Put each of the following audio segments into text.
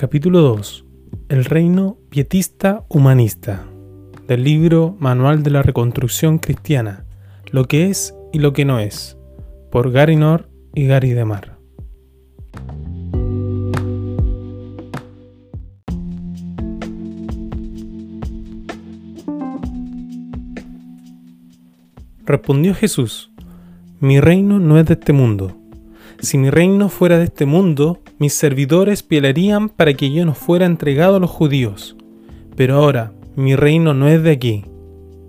Capítulo 2. El reino pietista humanista. Del libro Manual de la Reconstrucción Cristiana. Lo que es y lo que no es. Por Gary Nor y Gary Demar. Respondió Jesús, Mi reino no es de este mundo. Si mi reino fuera de este mundo, mis servidores pelearían para que yo no fuera entregado a los judíos. Pero ahora, mi reino no es de aquí.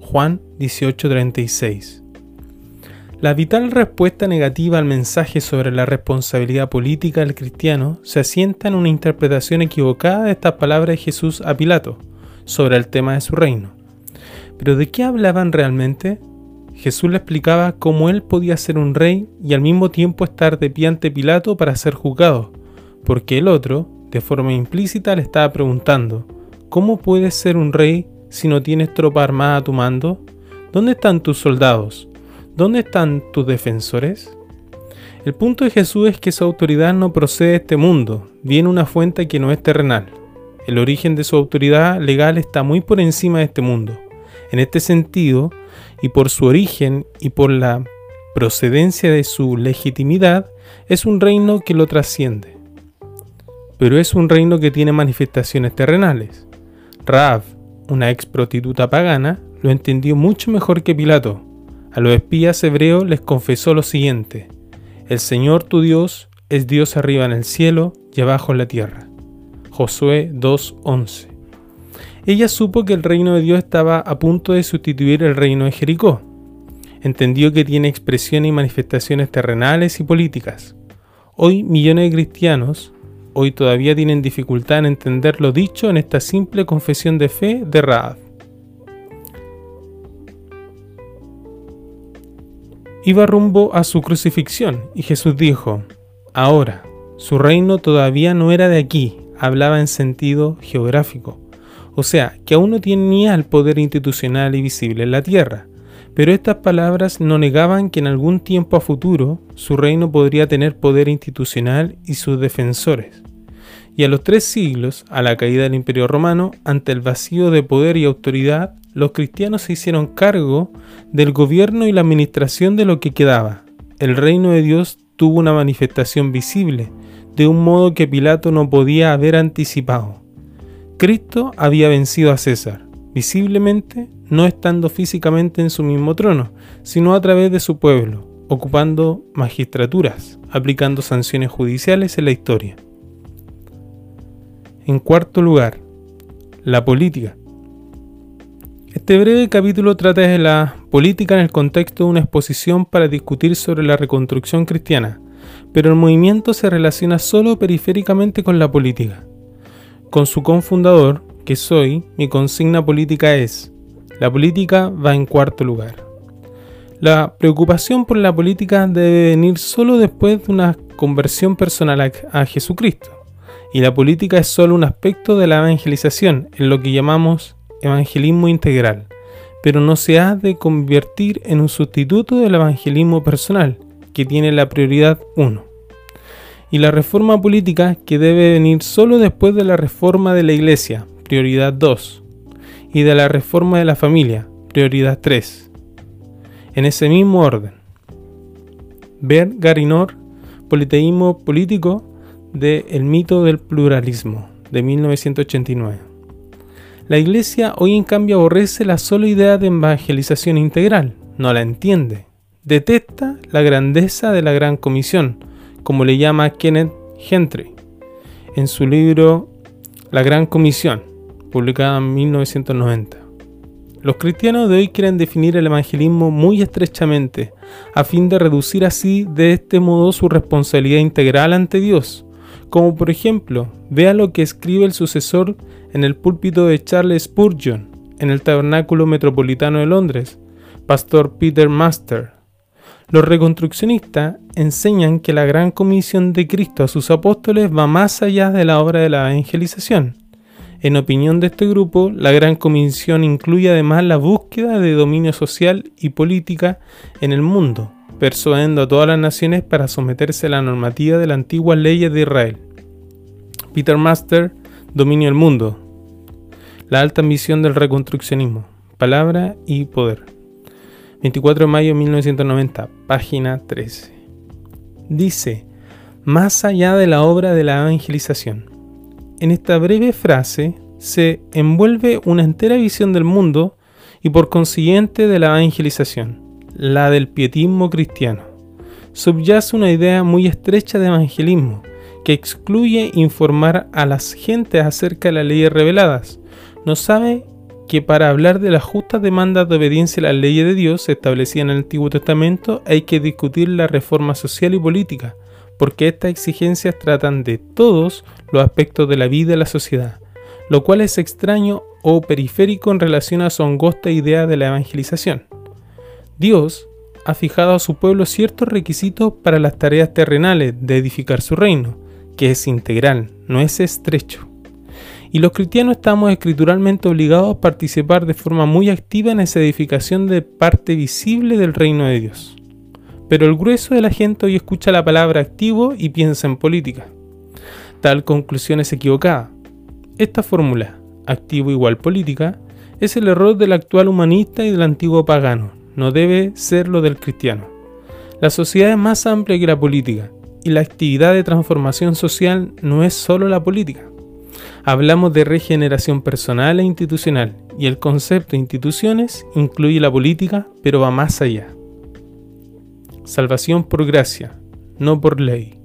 Juan 18:36. La vital respuesta negativa al mensaje sobre la responsabilidad política del cristiano se asienta en una interpretación equivocada de estas palabras de Jesús a Pilato sobre el tema de su reino. Pero ¿de qué hablaban realmente? Jesús le explicaba cómo él podía ser un rey y al mismo tiempo estar de pie ante Pilato para ser juzgado, porque el otro, de forma implícita, le estaba preguntando, ¿cómo puedes ser un rey si no tienes tropa armada a tu mando? ¿Dónde están tus soldados? ¿Dónde están tus defensores? El punto de Jesús es que su autoridad no procede de este mundo, viene una fuente que no es terrenal. El origen de su autoridad legal está muy por encima de este mundo. En este sentido, y por su origen y por la procedencia de su legitimidad, es un reino que lo trasciende. Pero es un reino que tiene manifestaciones terrenales. Raab, una ex prostituta pagana, lo entendió mucho mejor que Pilato. A los espías hebreos les confesó lo siguiente: El Señor tu Dios es Dios arriba en el cielo y abajo en la tierra. Josué 2:11 ella supo que el reino de Dios estaba a punto de sustituir el reino de Jericó. Entendió que tiene expresión y manifestaciones terrenales y políticas. Hoy millones de cristianos, hoy todavía tienen dificultad en entender lo dicho en esta simple confesión de fe de Raab. Iba rumbo a su crucifixión y Jesús dijo, ahora, su reino todavía no era de aquí, hablaba en sentido geográfico o sea, que aún no tenía el poder institucional y visible en la tierra. Pero estas palabras no negaban que en algún tiempo a futuro su reino podría tener poder institucional y sus defensores. Y a los tres siglos, a la caída del Imperio Romano, ante el vacío de poder y autoridad, los cristianos se hicieron cargo del gobierno y la administración de lo que quedaba. El reino de Dios tuvo una manifestación visible, de un modo que Pilato no podía haber anticipado. Cristo había vencido a César, visiblemente no estando físicamente en su mismo trono, sino a través de su pueblo, ocupando magistraturas, aplicando sanciones judiciales en la historia. En cuarto lugar, la política. Este breve capítulo trata de la política en el contexto de una exposición para discutir sobre la reconstrucción cristiana, pero el movimiento se relaciona solo periféricamente con la política. Con su confundador, que soy, mi consigna política es, la política va en cuarto lugar. La preocupación por la política debe venir solo después de una conversión personal a, Jesucristo. Y la política es solo un aspecto de la evangelización, en lo que llamamos evangelismo integral, pero no se ha de convertir en un sustituto del evangelismo personal, que tiene la prioridad 1 y la reforma política que debe venir solo después de la reforma de la Iglesia, prioridad 2, y de la reforma de la familia, prioridad 3. En ese mismo orden. Ver Garinor, Politeísmo Político de El mito del pluralismo, de 1989. La Iglesia hoy en cambio aborrece la sola idea de evangelización integral, no la entiende. Detesta la grandeza de la Gran Comisión, como le llama Kenneth Gentry en su libro La Gran Comisión, publicado en 1990. Los cristianos de hoy quieren definir el evangelismo muy estrechamente, a fin de reducir así de este modo su responsabilidad integral ante Dios, como por ejemplo, vea lo que escribe el sucesor en el púlpito de Charles Spurgeon en el Tabernáculo Metropolitano de Londres, Pastor Peter Master, los reconstruccionistas enseñan que la gran comisión de Cristo a sus apóstoles va más allá de la obra de la evangelización. En opinión de este grupo, la gran comisión incluye además la búsqueda de dominio social y política en el mundo, persuadiendo a todas las naciones para someterse a la normativa de las antiguas leyes de Israel. Peter Master Dominio del mundo. La alta ambición del reconstruccionismo. Palabra y poder. 24 de mayo de 1990, página 13. Dice, más allá de la obra de la evangelización. En esta breve frase se envuelve una entera visión del mundo y por consiguiente de la evangelización, la del pietismo cristiano. Subyace una idea muy estrecha de evangelismo, que excluye informar a las gentes acerca de las leyes reveladas. No sabe que para hablar de las justas demandas de obediencia a las leyes de Dios establecidas en el Antiguo Testamento hay que discutir la reforma social y política, porque estas exigencias tratan de todos los aspectos de la vida de la sociedad, lo cual es extraño o periférico en relación a su angosta idea de la evangelización. Dios ha fijado a su pueblo ciertos requisitos para las tareas terrenales de edificar su reino, que es integral, no es estrecho. Y los cristianos estamos escrituralmente obligados a participar de forma muy activa en esa edificación de parte visible del reino de Dios. Pero el grueso de la gente hoy escucha la palabra activo y piensa en política. Tal conclusión es equivocada. Esta fórmula, activo igual política, es el error del actual humanista y del antiguo pagano, no debe ser lo del cristiano. La sociedad es más amplia que la política, y la actividad de transformación social no es solo la política. Hablamos de regeneración personal e institucional, y el concepto de instituciones incluye la política, pero va más allá. Salvación por gracia, no por ley.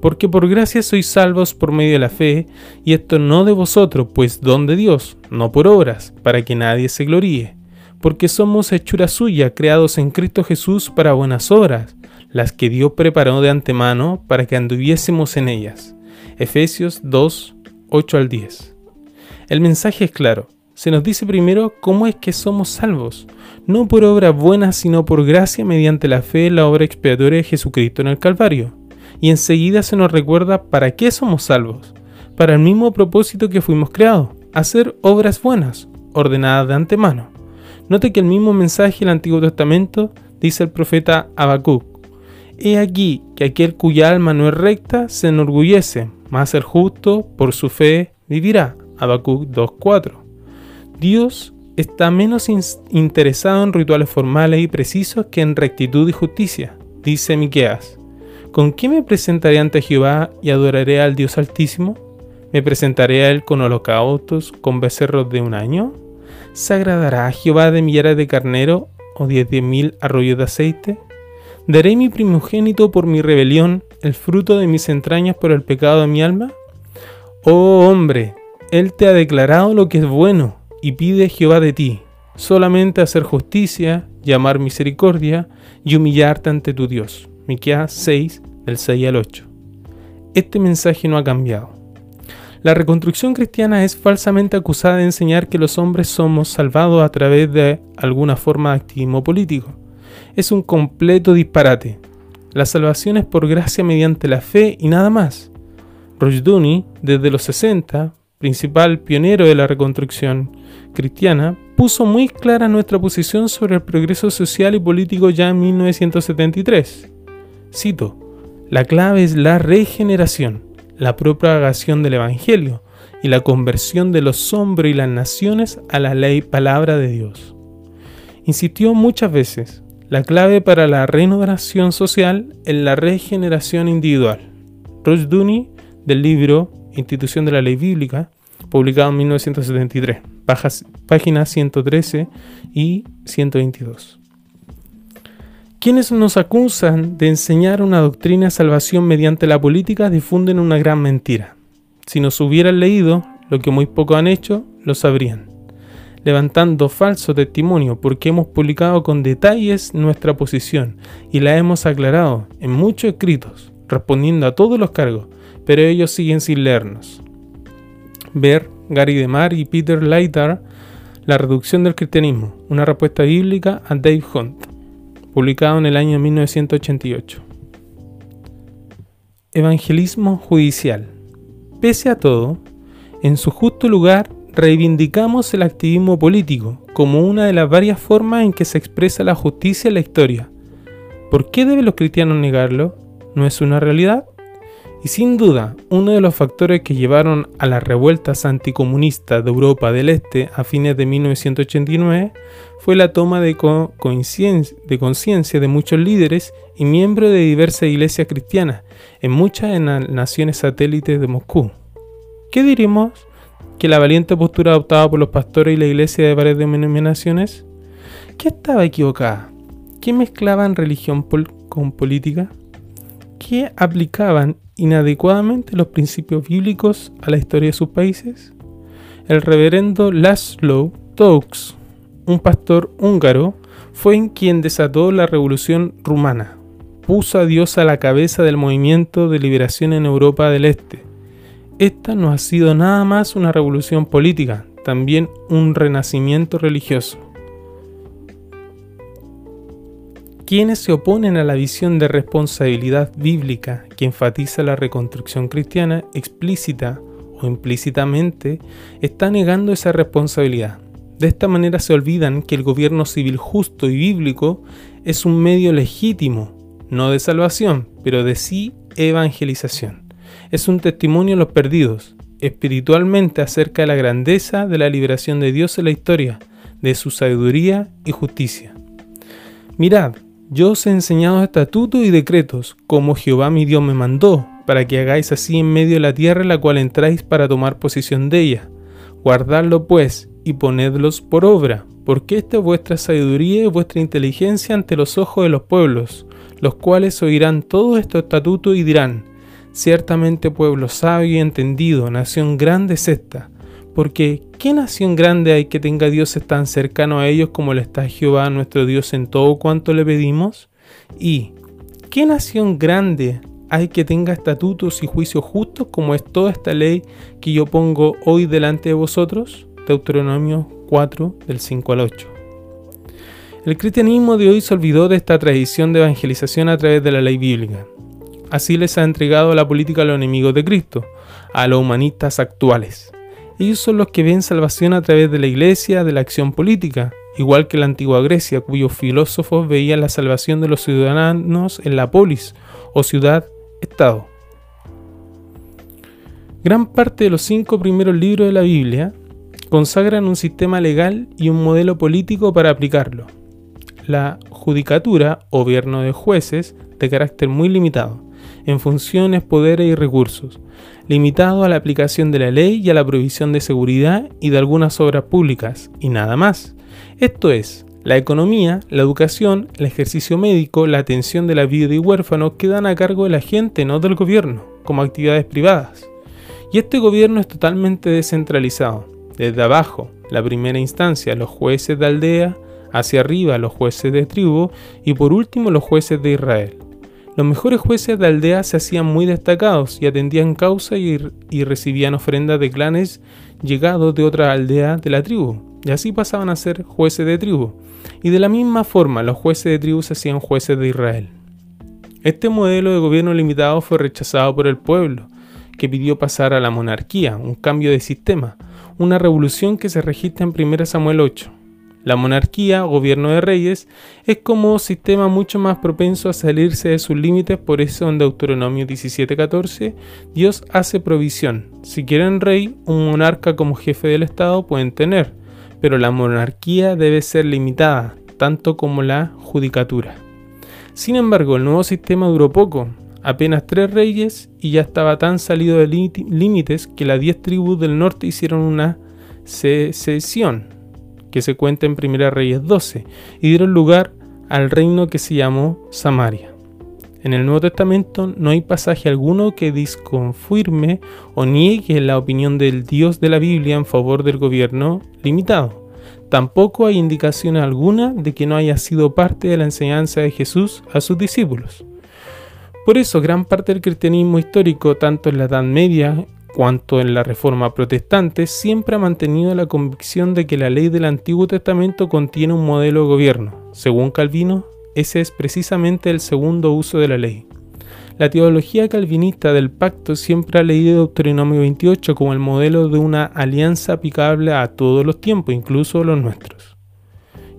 Porque por gracia sois salvos por medio de la fe, y esto no de vosotros, pues don de Dios, no por obras, para que nadie se gloríe. Porque somos hechura suya, creados en Cristo Jesús para buenas obras, las que Dios preparó de antemano para que anduviésemos en ellas. Efesios 2, 8 al 10. El mensaje es claro. Se nos dice primero cómo es que somos salvos, no por obras buenas, sino por gracia mediante la fe en la obra expiatoria de Jesucristo en el Calvario. Y enseguida se nos recuerda para qué somos salvos, para el mismo propósito que fuimos creados, hacer obras buenas, ordenadas de antemano. Note que el mismo mensaje del Antiguo Testamento dice el profeta Habacuc, He aquí que aquel cuya alma no es recta se enorgullece, mas el justo por su fe vivirá. Habacuc 2.4. Dios está menos interesado en rituales formales y precisos que en rectitud y justicia, dice Miqueas. ¿Con qué me presentaré ante Jehová y adoraré al Dios Altísimo? ¿Me presentaré a él con holocaustos, con becerros de un año? ¿Se agradará a Jehová de millares de carnero o diez mil arroyos de aceite? ¿Daré mi primogénito por mi rebelión, el fruto de mis entrañas por el pecado de mi alma? Oh hombre, Él te ha declarado lo que es bueno, y pide Jehová de ti, solamente hacer justicia, llamar misericordia y humillarte ante tu Dios. Miqueas 6, del 6 al 8. Este mensaje no ha cambiado. La reconstrucción cristiana es falsamente acusada de enseñar que los hombres somos salvados a través de alguna forma de activismo político es un completo disparate. La salvación es por gracia mediante la fe y nada más. Rojduni, desde los 60, principal pionero de la reconstrucción cristiana, puso muy clara nuestra posición sobre el progreso social y político ya en 1973. Cito, la clave es la regeneración, la propagación del Evangelio y la conversión de los hombres y las naciones a la ley palabra de Dios. Insistió muchas veces, la clave para la renovación social es la regeneración individual. Roche Dooney, del libro Institución de la Ley Bíblica, publicado en 1973, páginas 113 y 122. Quienes nos acusan de enseñar una doctrina de salvación mediante la política difunden una gran mentira. Si nos hubieran leído, lo que muy pocos han hecho, lo sabrían levantando falso testimonio porque hemos publicado con detalles nuestra posición y la hemos aclarado en muchos escritos, respondiendo a todos los cargos, pero ellos siguen sin leernos. Ver Gary DeMar y Peter Leiter La reducción del cristianismo, una respuesta bíblica a Dave Hunt, publicado en el año 1988. Evangelismo judicial. Pese a todo, en su justo lugar reivindicamos el activismo político como una de las varias formas en que se expresa la justicia en la historia. ¿Por qué deben los cristianos negarlo? ¿No es una realidad? Y sin duda, uno de los factores que llevaron a las revueltas anticomunistas de Europa del Este a fines de 1989 fue la toma de conciencia de muchos líderes y miembros de diversas iglesias cristianas en muchas naciones satélites de Moscú. ¿Qué diríamos que la valiente postura adoptada por los pastores y la iglesia de varias denominaciones? ¿Qué estaba equivocada? ¿Qué mezclaban religión con política? ¿Qué aplicaban inadecuadamente los principios bíblicos a la historia de sus países? El reverendo Laszlo Toux, un pastor húngaro, fue quien desató la revolución rumana. Puso a Dios a la cabeza del movimiento de liberación en Europa del Este esta no ha sido nada más una revolución política, también un renacimiento religioso. Quienes se oponen a la visión de responsabilidad bíblica que enfatiza la reconstrucción cristiana explícita o implícitamente están negando esa responsabilidad. De esta manera se olvidan que el gobierno civil justo y bíblico es un medio legítimo, no de salvación, pero de sí evangelización es un testimonio a los perdidos, espiritualmente acerca de la grandeza de la liberación de Dios en la historia, de su sabiduría y justicia. Mirad, yo os he enseñado estatutos y decretos, como Jehová mi Dios me mandó, para que hagáis así en medio de la tierra en la cual entráis para tomar posesión de ella. Guardadlo pues y ponedlos por obra, porque esta es vuestra sabiduría y vuestra inteligencia ante los ojos de los pueblos, los cuales oirán todos estos estatutos y dirán, Ciertamente pueblo sabio y entendido, nación grande es esta, porque ¿qué nación grande hay que tenga dioses tan cercano a ellos como le está Jehová nuestro Dios en todo cuanto le pedimos? Y ¿qué nación grande hay que tenga estatutos y juicios justos como es toda esta ley que yo pongo hoy delante de vosotros? Deuteronomio 4 del 5 al 8. El cristianismo de hoy se olvidó de esta tradición de evangelización a través de la ley bíblica. Así les ha entregado la política a los enemigos de Cristo, a los humanistas actuales. Ellos son los que ven salvación a través de la iglesia, de la acción política, igual que la antigua Grecia, cuyos filósofos veían la salvación de los ciudadanos en la polis o ciudad-estado. Gran parte de los cinco primeros libros de la Biblia consagran un sistema legal y un modelo político para aplicarlo. La judicatura gobierno de jueces de carácter muy limitado, en funciones, poderes y recursos, limitado a la aplicación de la ley y a la provisión de seguridad y de algunas obras públicas, y nada más. Esto es, la economía, la educación, el ejercicio médico, la atención de la vida y huérfanos quedan a cargo de la gente, no del gobierno, como actividades privadas. Y este gobierno es totalmente descentralizado. Desde abajo, la primera instancia, los jueces de aldea, hacia arriba los jueces de tribu y por último los jueces de Israel. Los mejores jueces de aldea se hacían muy destacados y atendían causa y, recibían ofrendas de clanes llegados de otra aldea de la tribu, y así pasaban a ser jueces de tribu. Y de la misma forma, los jueces de tribu se hacían jueces de Israel. Este modelo de gobierno limitado fue rechazado por el pueblo, que pidió pasar a la monarquía, un cambio de sistema, una revolución que se registra en 1 Samuel 8. La monarquía, gobierno de reyes, es como sistema mucho más propenso a salirse de sus límites, por eso en Deuteronomio 17:14 Dios hace provisión. Si quieren rey, un monarca como jefe del Estado pueden tener, pero la monarquía debe ser limitada, tanto como la judicatura. Sin embargo, el nuevo sistema duró poco, apenas tres reyes y ya estaba tan salido de límites que las diez tribus del norte hicieron una secesión que se cuenta en Primera Reyes 12, y dieron lugar al reino que se llamó Samaria. En el Nuevo Testamento no hay pasaje alguno que disconfirme o niegue la opinión del Dios de la Biblia en favor del gobierno limitado. Tampoco hay indicación alguna de que no haya sido parte de la enseñanza de Jesús a sus discípulos. Por eso gran parte del cristianismo histórico, tanto en la Edad Media cuanto en la Reforma Protestante, siempre ha mantenido la convicción de que la ley del Antiguo Testamento contiene un modelo de gobierno. Según Calvino, ese es precisamente el segundo uso de la ley. La teología calvinista del pacto siempre ha leído Deuteronomio 28 como el modelo de una alianza aplicable a todos los tiempos, incluso los nuestros.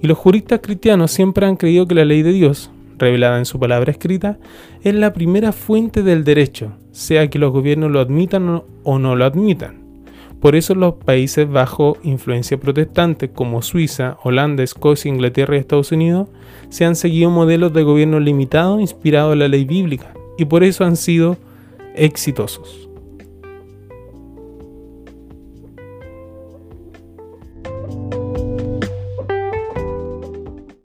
Y los juristas cristianos siempre han creído que la ley de Dios, revelada en su palabra escrita, es la primera fuente del derecho, sea que los gobiernos lo admitan o no lo admitan. Por eso los países bajo influencia protestante como Suiza, Holanda, Escocia, Inglaterra y Estados Unidos se han seguido modelos de gobierno limitado inspirados en la ley bíblica y por eso han sido exitosos.